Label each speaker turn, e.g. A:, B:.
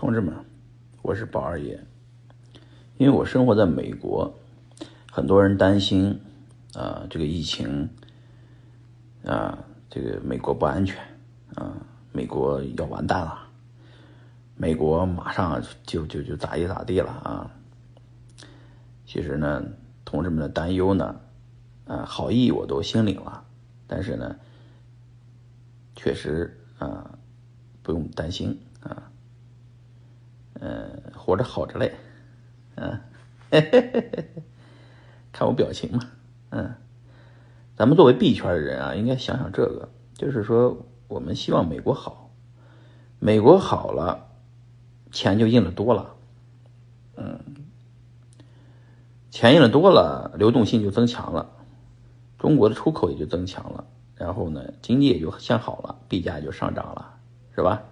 A: 同志们，我是宝二爷。因为我生活在美国，很多人担心啊，这个疫情啊，这个美国不安全啊，美国要完蛋了，美国马上就就就咋地咋地了啊。其实呢，同志们的担忧呢，啊，好意我都心领了，但是呢，确实啊，不用担心。活着好着嘞，嗯，看我表情嘛，嗯，咱们作为币圈的人啊，应该想想这个，就是说，我们希望美国好，美国好了，钱就印的多了，嗯，钱印的多了，流动性就增强了，中国的出口也就增强了，然后呢，经济也就向好了，币价也就上涨了，是吧？